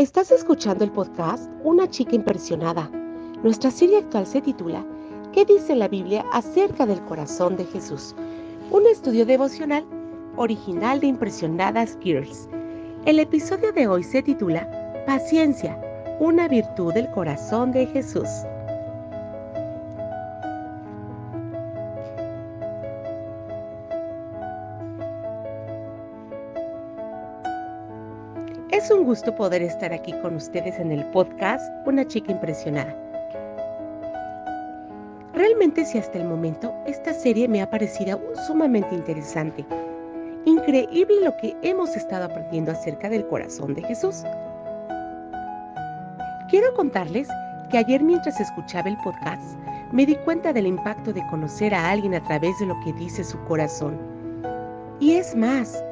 Estás escuchando el podcast Una chica impresionada. Nuestra serie actual se titula ¿Qué dice la Biblia acerca del corazón de Jesús? Un estudio devocional original de Impresionadas Girls. El episodio de hoy se titula Paciencia, una virtud del corazón de Jesús. Es un gusto poder estar aquí con ustedes en el podcast Una chica impresionada. Realmente si hasta el momento esta serie me ha parecido sumamente interesante. Increíble lo que hemos estado aprendiendo acerca del corazón de Jesús. Quiero contarles que ayer mientras escuchaba el podcast me di cuenta del impacto de conocer a alguien a través de lo que dice su corazón. Y es más,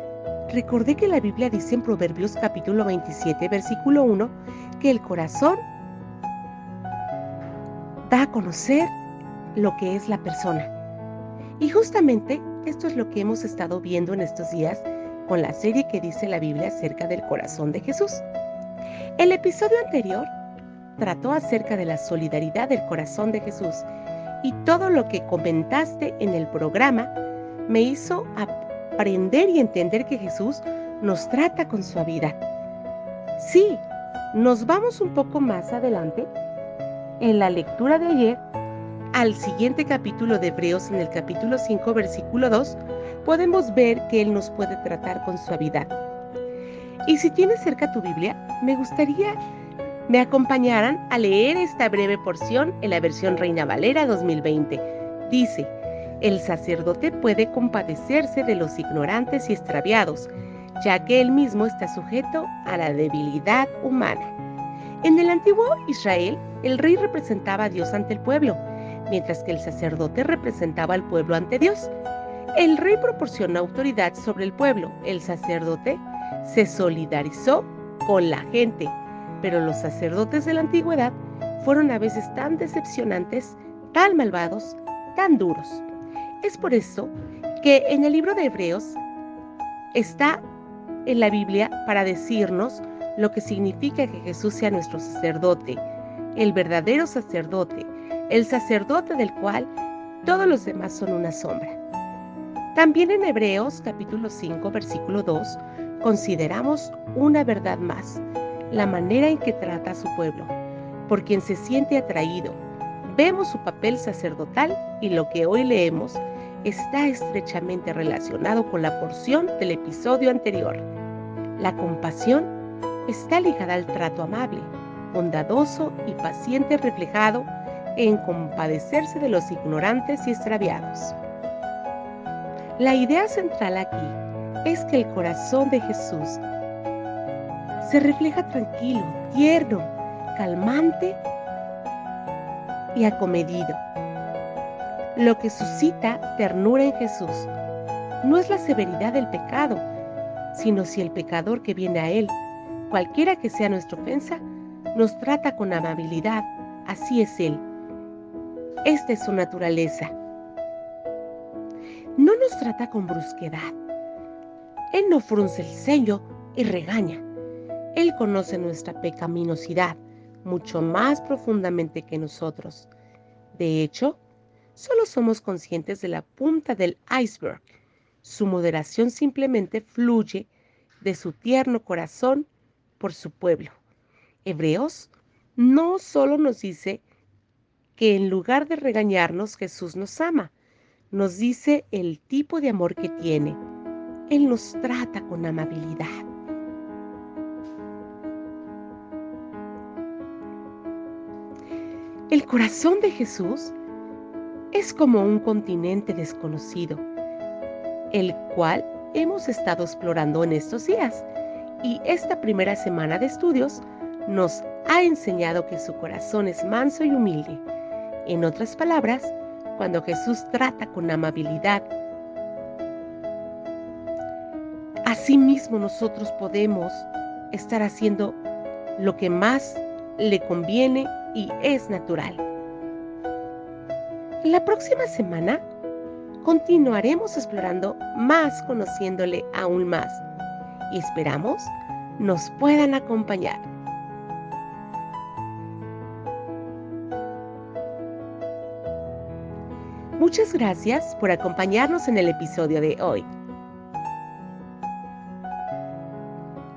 recordé que la Biblia dice en Proverbios capítulo 27, versículo 1, que el corazón da a conocer lo que es la persona. Y justamente esto es lo que hemos estado viendo en estos días con la serie que dice la Biblia acerca del corazón de Jesús. El episodio anterior trató acerca de la solidaridad del corazón de Jesús y todo lo que comentaste en el programa me hizo aprender y entender que Jesús nos trata con suavidad. Sí, nos vamos un poco más adelante en la lectura de ayer al siguiente capítulo de Hebreos, en el capítulo 5, versículo 2, podemos ver que Él nos puede tratar con suavidad. Y si tienes cerca tu Biblia, me gustaría me acompañaran a leer esta breve porción en la versión Reina Valera 2020. Dice, el sacerdote puede compadecerse de los ignorantes y extraviados, ya que él mismo está sujeto a la debilidad humana. En el antiguo Israel, el rey representaba a Dios ante el pueblo, mientras que el sacerdote representaba al pueblo ante Dios. El rey proporcionó autoridad sobre el pueblo, el sacerdote se solidarizó con la gente, pero los sacerdotes de la antigüedad fueron a veces tan decepcionantes, tan malvados, tan duros. Es por eso que en el libro de Hebreos está en la Biblia para decirnos lo que significa que Jesús sea nuestro sacerdote, el verdadero sacerdote, el sacerdote del cual todos los demás son una sombra. También en Hebreos capítulo 5 versículo 2 consideramos una verdad más, la manera en que trata a su pueblo, por quien se siente atraído. Vemos su papel sacerdotal y lo que hoy leemos está estrechamente relacionado con la porción del episodio anterior. La compasión está ligada al trato amable, bondadoso y paciente reflejado en compadecerse de los ignorantes y extraviados. La idea central aquí es que el corazón de Jesús se refleja tranquilo, tierno, calmante y acomedido lo que suscita ternura en Jesús no es la severidad del pecado, sino si el pecador que viene a Él, cualquiera que sea nuestra ofensa, nos trata con amabilidad, así es Él. Esta es su naturaleza. No nos trata con brusquedad. Él no frunce el ceño y regaña. Él conoce nuestra pecaminosidad mucho más profundamente que nosotros. De hecho, solo somos conscientes de la punta del iceberg. Su moderación simplemente fluye de su tierno corazón por su pueblo. Hebreos no solo nos dice que en lugar de regañarnos Jesús nos ama, nos dice el tipo de amor que tiene. Él nos trata con amabilidad. El corazón de Jesús es como un continente desconocido, el cual hemos estado explorando en estos días. Y esta primera semana de estudios nos ha enseñado que su corazón es manso y humilde. En otras palabras, cuando Jesús trata con amabilidad, asimismo nosotros podemos estar haciendo lo que más le conviene y es natural. La próxima semana continuaremos explorando más, conociéndole aún más. Y esperamos nos puedan acompañar. Muchas gracias por acompañarnos en el episodio de hoy.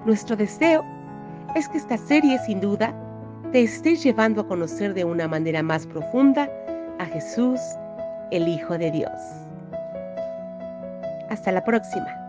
Nuestro deseo es que esta serie sin duda te esté llevando a conocer de una manera más profunda a Jesús, el Hijo de Dios. Hasta la próxima.